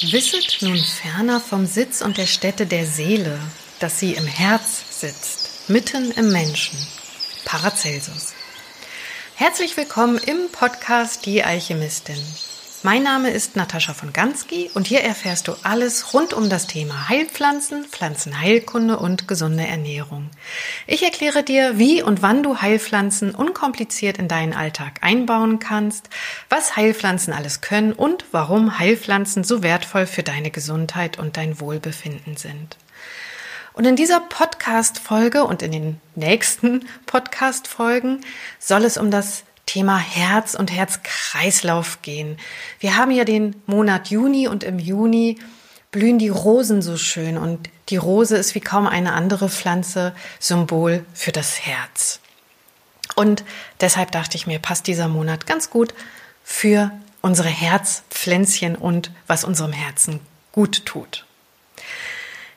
Wisset nun ferner vom Sitz und der Stätte der Seele, dass sie im Herz sitzt, mitten im Menschen. Paracelsus. Herzlich willkommen im Podcast Die Alchemistin. Mein Name ist Natascha von Gansky und hier erfährst du alles rund um das Thema Heilpflanzen, Pflanzenheilkunde und gesunde Ernährung. Ich erkläre dir, wie und wann du Heilpflanzen unkompliziert in deinen Alltag einbauen kannst, was Heilpflanzen alles können und warum Heilpflanzen so wertvoll für deine Gesundheit und dein Wohlbefinden sind. Und in dieser Podcast-Folge und in den nächsten Podcast-Folgen soll es um das Thema Herz und Herzkreislauf gehen. Wir haben ja den Monat Juni und im Juni blühen die Rosen so schön und die Rose ist wie kaum eine andere Pflanze Symbol für das Herz. Und deshalb dachte ich mir, passt dieser Monat ganz gut für unsere Herzpflänzchen und was unserem Herzen gut tut.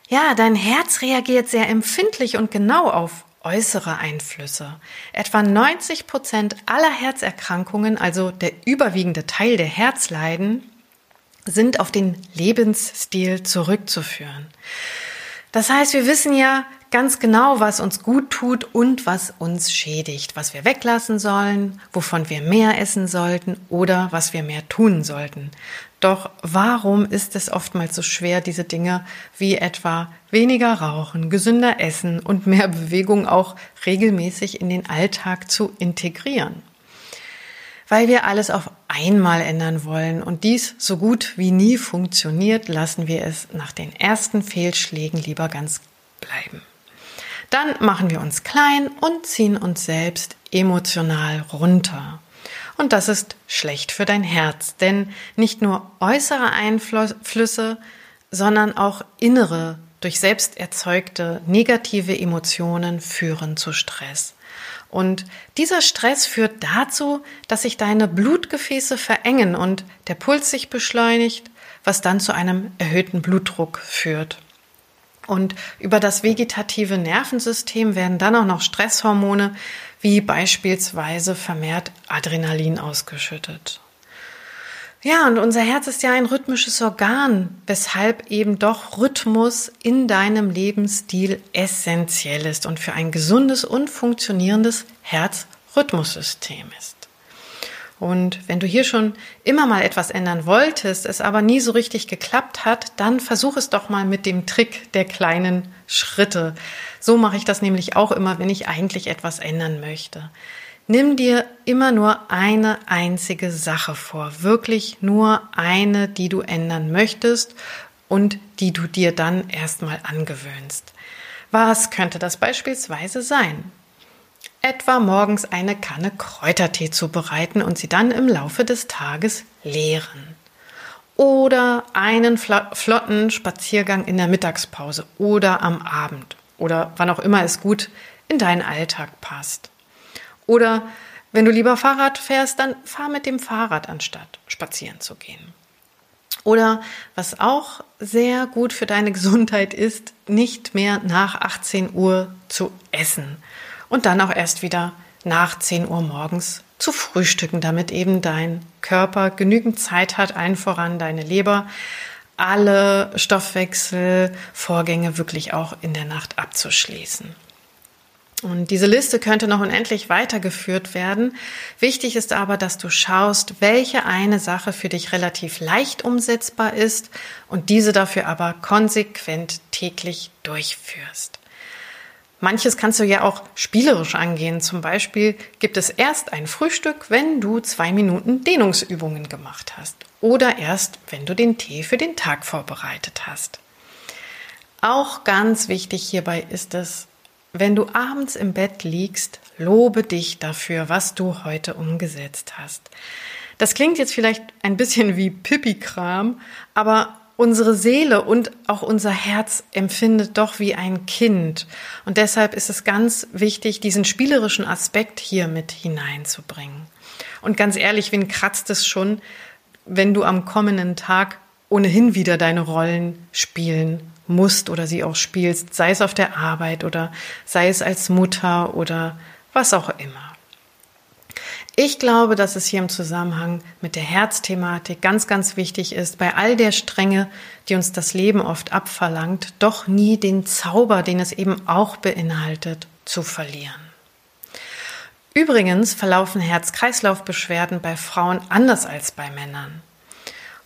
Ja, dein Herz reagiert sehr empfindlich und genau auf äußere Einflüsse. Etwa 90 Prozent aller Herzerkrankungen, also der überwiegende Teil der Herzleiden, sind auf den Lebensstil zurückzuführen. Das heißt, wir wissen ja ganz genau, was uns gut tut und was uns schädigt, was wir weglassen sollen, wovon wir mehr essen sollten oder was wir mehr tun sollten. Doch warum ist es oftmals so schwer, diese Dinge wie etwa weniger Rauchen, gesünder Essen und mehr Bewegung auch regelmäßig in den Alltag zu integrieren? Weil wir alles auf einmal ändern wollen und dies so gut wie nie funktioniert, lassen wir es nach den ersten Fehlschlägen lieber ganz bleiben. Dann machen wir uns klein und ziehen uns selbst emotional runter. Und das ist schlecht für dein Herz, denn nicht nur äußere Einflüsse, sondern auch innere, durch selbst erzeugte negative Emotionen führen zu Stress. Und dieser Stress führt dazu, dass sich deine Blutgefäße verengen und der Puls sich beschleunigt, was dann zu einem erhöhten Blutdruck führt. Und über das vegetative Nervensystem werden dann auch noch Stresshormone wie beispielsweise vermehrt Adrenalin ausgeschüttet. Ja, und unser Herz ist ja ein rhythmisches Organ, weshalb eben doch Rhythmus in deinem Lebensstil essentiell ist und für ein gesundes und funktionierendes Herzrhythmussystem ist. Und wenn du hier schon immer mal etwas ändern wolltest, es aber nie so richtig geklappt hat, dann versuch es doch mal mit dem Trick der kleinen Schritte. So mache ich das nämlich auch immer, wenn ich eigentlich etwas ändern möchte. Nimm dir immer nur eine einzige Sache vor, wirklich nur eine, die du ändern möchtest und die du dir dann erstmal angewöhnst. Was könnte das beispielsweise sein? Etwa morgens eine Kanne Kräutertee zubereiten und sie dann im Laufe des Tages leeren. Oder einen flotten Spaziergang in der Mittagspause oder am Abend oder wann auch immer es gut in deinen Alltag passt. Oder wenn du lieber Fahrrad fährst, dann fahr mit dem Fahrrad anstatt spazieren zu gehen. Oder was auch sehr gut für deine Gesundheit ist, nicht mehr nach 18 Uhr zu essen und dann auch erst wieder nach 10 Uhr morgens zu frühstücken, damit eben dein Körper genügend Zeit hat, allen voran deine Leber, alle Stoffwechselvorgänge wirklich auch in der Nacht abzuschließen. Und diese Liste könnte noch unendlich weitergeführt werden. Wichtig ist aber, dass du schaust, welche eine Sache für dich relativ leicht umsetzbar ist und diese dafür aber konsequent täglich durchführst. Manches kannst du ja auch spielerisch angehen. Zum Beispiel gibt es erst ein Frühstück, wenn du zwei Minuten Dehnungsübungen gemacht hast. Oder erst, wenn du den Tee für den Tag vorbereitet hast. Auch ganz wichtig hierbei ist es, wenn du abends im Bett liegst, lobe dich dafür, was du heute umgesetzt hast. Das klingt jetzt vielleicht ein bisschen wie Pipi-Kram, aber unsere Seele und auch unser Herz empfindet doch wie ein Kind. Und deshalb ist es ganz wichtig, diesen spielerischen Aspekt hier mit hineinzubringen. Und ganz ehrlich, wen kratzt es schon, wenn du am kommenden Tag ohnehin wieder deine Rollen spielen musst oder sie auch spielst, sei es auf der Arbeit oder sei es als Mutter oder was auch immer. Ich glaube, dass es hier im Zusammenhang mit der Herzthematik ganz, ganz wichtig ist, bei all der Strenge, die uns das Leben oft abverlangt, doch nie den Zauber, den es eben auch beinhaltet, zu verlieren. Übrigens verlaufen Herz-Kreislauf-Beschwerden bei Frauen anders als bei Männern.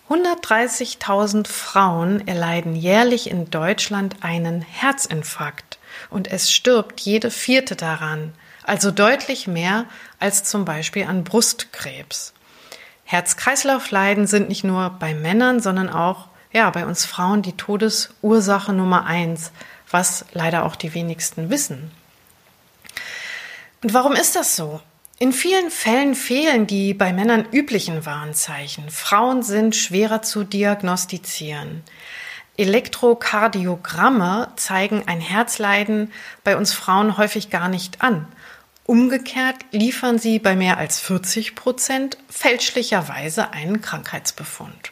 130.000 Frauen erleiden jährlich in Deutschland einen Herzinfarkt und es stirbt jede vierte daran, also deutlich mehr als zum Beispiel an Brustkrebs. Herz-Kreislauf-Leiden sind nicht nur bei Männern, sondern auch ja, bei uns Frauen die Todesursache Nummer eins, was leider auch die wenigsten wissen. Und warum ist das so? In vielen Fällen fehlen die bei Männern üblichen Warnzeichen. Frauen sind schwerer zu diagnostizieren. Elektrokardiogramme zeigen ein Herzleiden bei uns Frauen häufig gar nicht an. Umgekehrt liefern sie bei mehr als 40 Prozent fälschlicherweise einen Krankheitsbefund.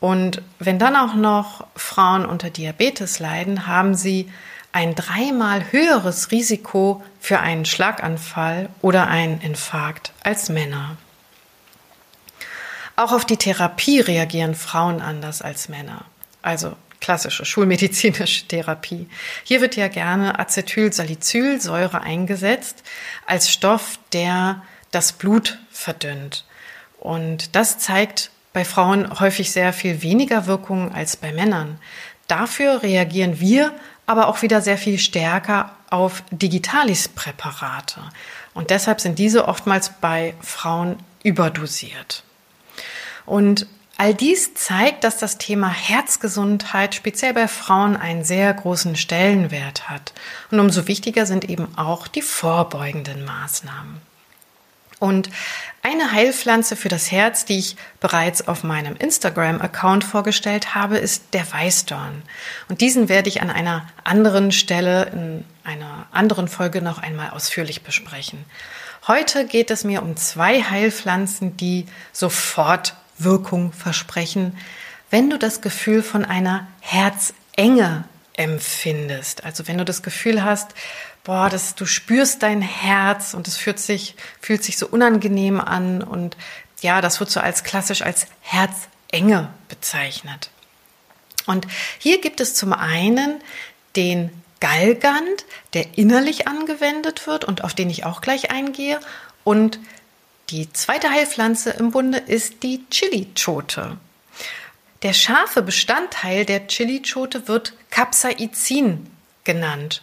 Und wenn dann auch noch Frauen unter Diabetes leiden, haben sie ein dreimal höheres Risiko für einen Schlaganfall oder einen Infarkt als Männer. Auch auf die Therapie reagieren Frauen anders als Männer. Also klassische schulmedizinische Therapie. Hier wird ja gerne Acetylsalicylsäure eingesetzt als Stoff, der das Blut verdünnt. Und das zeigt bei Frauen häufig sehr viel weniger Wirkung als bei Männern. Dafür reagieren wir aber auch wieder sehr viel stärker auf Digitalis-Präparate. Und deshalb sind diese oftmals bei Frauen überdosiert. Und all dies zeigt, dass das Thema Herzgesundheit speziell bei Frauen einen sehr großen Stellenwert hat. Und umso wichtiger sind eben auch die vorbeugenden Maßnahmen. Und eine Heilpflanze für das Herz, die ich bereits auf meinem Instagram-Account vorgestellt habe, ist der Weißdorn. Und diesen werde ich an einer anderen Stelle in einer anderen Folge noch einmal ausführlich besprechen. Heute geht es mir um zwei Heilpflanzen, die sofort Wirkung versprechen, wenn du das Gefühl von einer Herzenge empfindest. Also wenn du das Gefühl hast, boah, das, du spürst dein Herz und es fühlt sich, fühlt sich so unangenehm an und ja, das wird so als klassisch als Herzenge bezeichnet. Und hier gibt es zum einen den Galgant, der innerlich angewendet wird und auf den ich auch gleich eingehe. Und die zweite Heilpflanze im Bunde ist die Chili-Chote. Der scharfe Bestandteil der Chili-Chote wird Capsaicin genannt.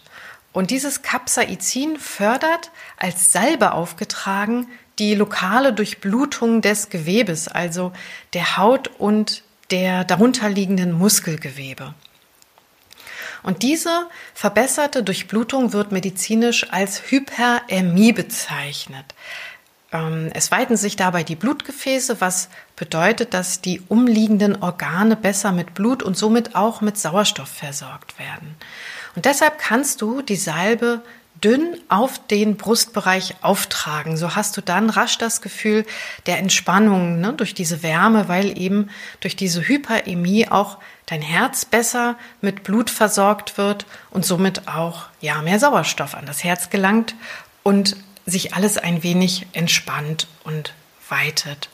Und dieses Capsaicin fördert als Salbe aufgetragen die lokale Durchblutung des Gewebes, also der Haut und der darunterliegenden Muskelgewebe. Und diese verbesserte Durchblutung wird medizinisch als Hyperämie bezeichnet. Ähm, es weiten sich dabei die Blutgefäße, was bedeutet, dass die umliegenden Organe besser mit Blut und somit auch mit Sauerstoff versorgt werden. Und deshalb kannst du die Salbe dünn auf den Brustbereich auftragen. So hast du dann rasch das Gefühl der Entspannung ne, durch diese Wärme, weil eben durch diese Hyperämie auch dein Herz besser mit Blut versorgt wird und somit auch ja mehr Sauerstoff an das Herz gelangt und sich alles ein wenig entspannt und weitet.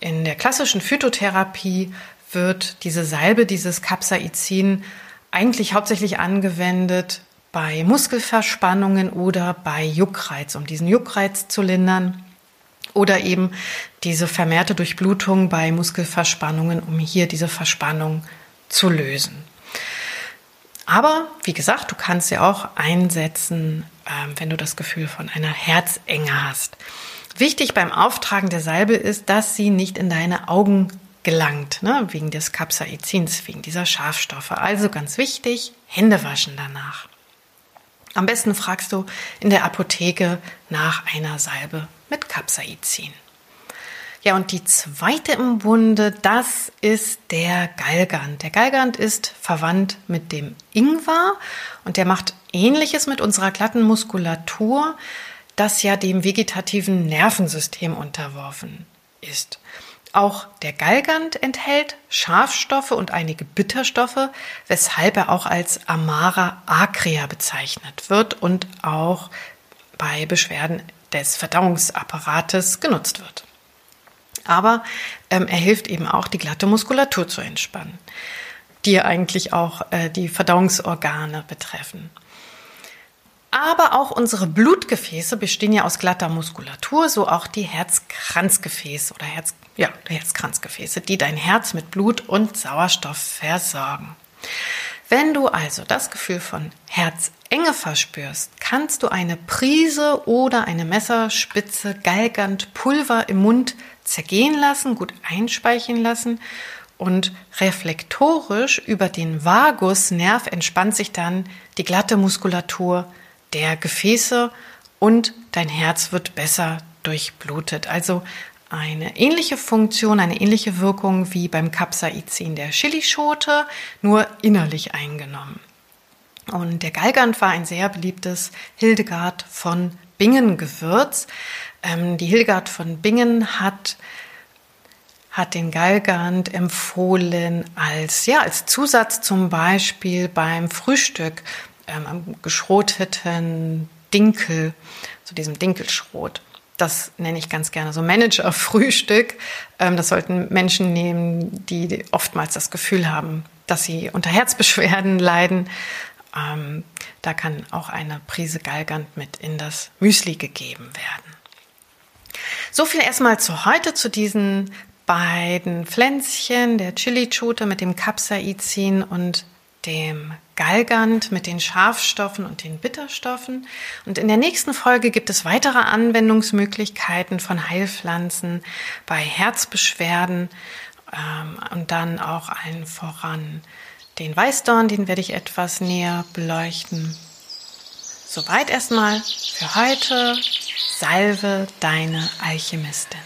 In der klassischen Phytotherapie wird diese Salbe, dieses Capsaicin eigentlich hauptsächlich angewendet bei Muskelverspannungen oder bei Juckreiz, um diesen Juckreiz zu lindern. Oder eben diese vermehrte Durchblutung bei Muskelverspannungen, um hier diese Verspannung zu lösen. Aber wie gesagt, du kannst sie auch einsetzen, wenn du das Gefühl von einer Herzenge hast. Wichtig beim Auftragen der Salbe ist, dass sie nicht in deine Augen gelangt, ne, wegen des Capsaicins, wegen dieser Schafstoffe. Also ganz wichtig, Hände waschen danach. Am besten fragst du in der Apotheke nach einer Salbe mit Capsaicin. Ja, und die zweite im Bunde, das ist der Galgant. Der Galgant ist verwandt mit dem Ingwer und der macht ähnliches mit unserer glatten Muskulatur, das ja dem vegetativen Nervensystem unterworfen ist. Auch der Galgant enthält Schafstoffe und einige Bitterstoffe, weshalb er auch als Amara acrea bezeichnet wird und auch bei Beschwerden des Verdauungsapparates genutzt wird. Aber ähm, er hilft eben auch, die glatte Muskulatur zu entspannen, die eigentlich auch äh, die Verdauungsorgane betreffen. Aber auch unsere Blutgefäße bestehen ja aus glatter Muskulatur, so auch die Herzkranzgefäße oder Herz, ja, die Herzkranzgefäße, die dein Herz mit Blut und Sauerstoff versorgen. Wenn du also das Gefühl von Herzenge verspürst, kannst du eine Prise oder eine Messerspitze Galgant Pulver im Mund zergehen lassen, gut einspeichen lassen und reflektorisch über den Vagusnerv entspannt sich dann die glatte Muskulatur der Gefäße und dein Herz wird besser durchblutet. Also eine ähnliche Funktion, eine ähnliche Wirkung wie beim Capsaicin der Chilischote, nur innerlich eingenommen. Und der Galgant war ein sehr beliebtes Hildegard von Bingen Gewürz. Ähm, die Hildegard von Bingen hat hat den Galgant empfohlen als, ja, als Zusatz zum Beispiel beim Frühstück ähm, geschroteten Dinkel, zu diesem Dinkelschrot. Das nenne ich ganz gerne so Manager-Frühstück. Ähm, das sollten Menschen nehmen, die oftmals das Gefühl haben, dass sie unter Herzbeschwerden leiden. Ähm, da kann auch eine Prise Galgant mit in das Müsli gegeben werden. So viel erstmal zu heute zu diesen beiden Pflänzchen, der Chili-Chote mit dem Capsaicin und dem Galgant mit den Schafstoffen und den Bitterstoffen. Und in der nächsten Folge gibt es weitere Anwendungsmöglichkeiten von Heilpflanzen bei Herzbeschwerden ähm, und dann auch allen voran den Weißdorn, den werde ich etwas näher beleuchten. Soweit erstmal für heute. Salve deine Alchemistin.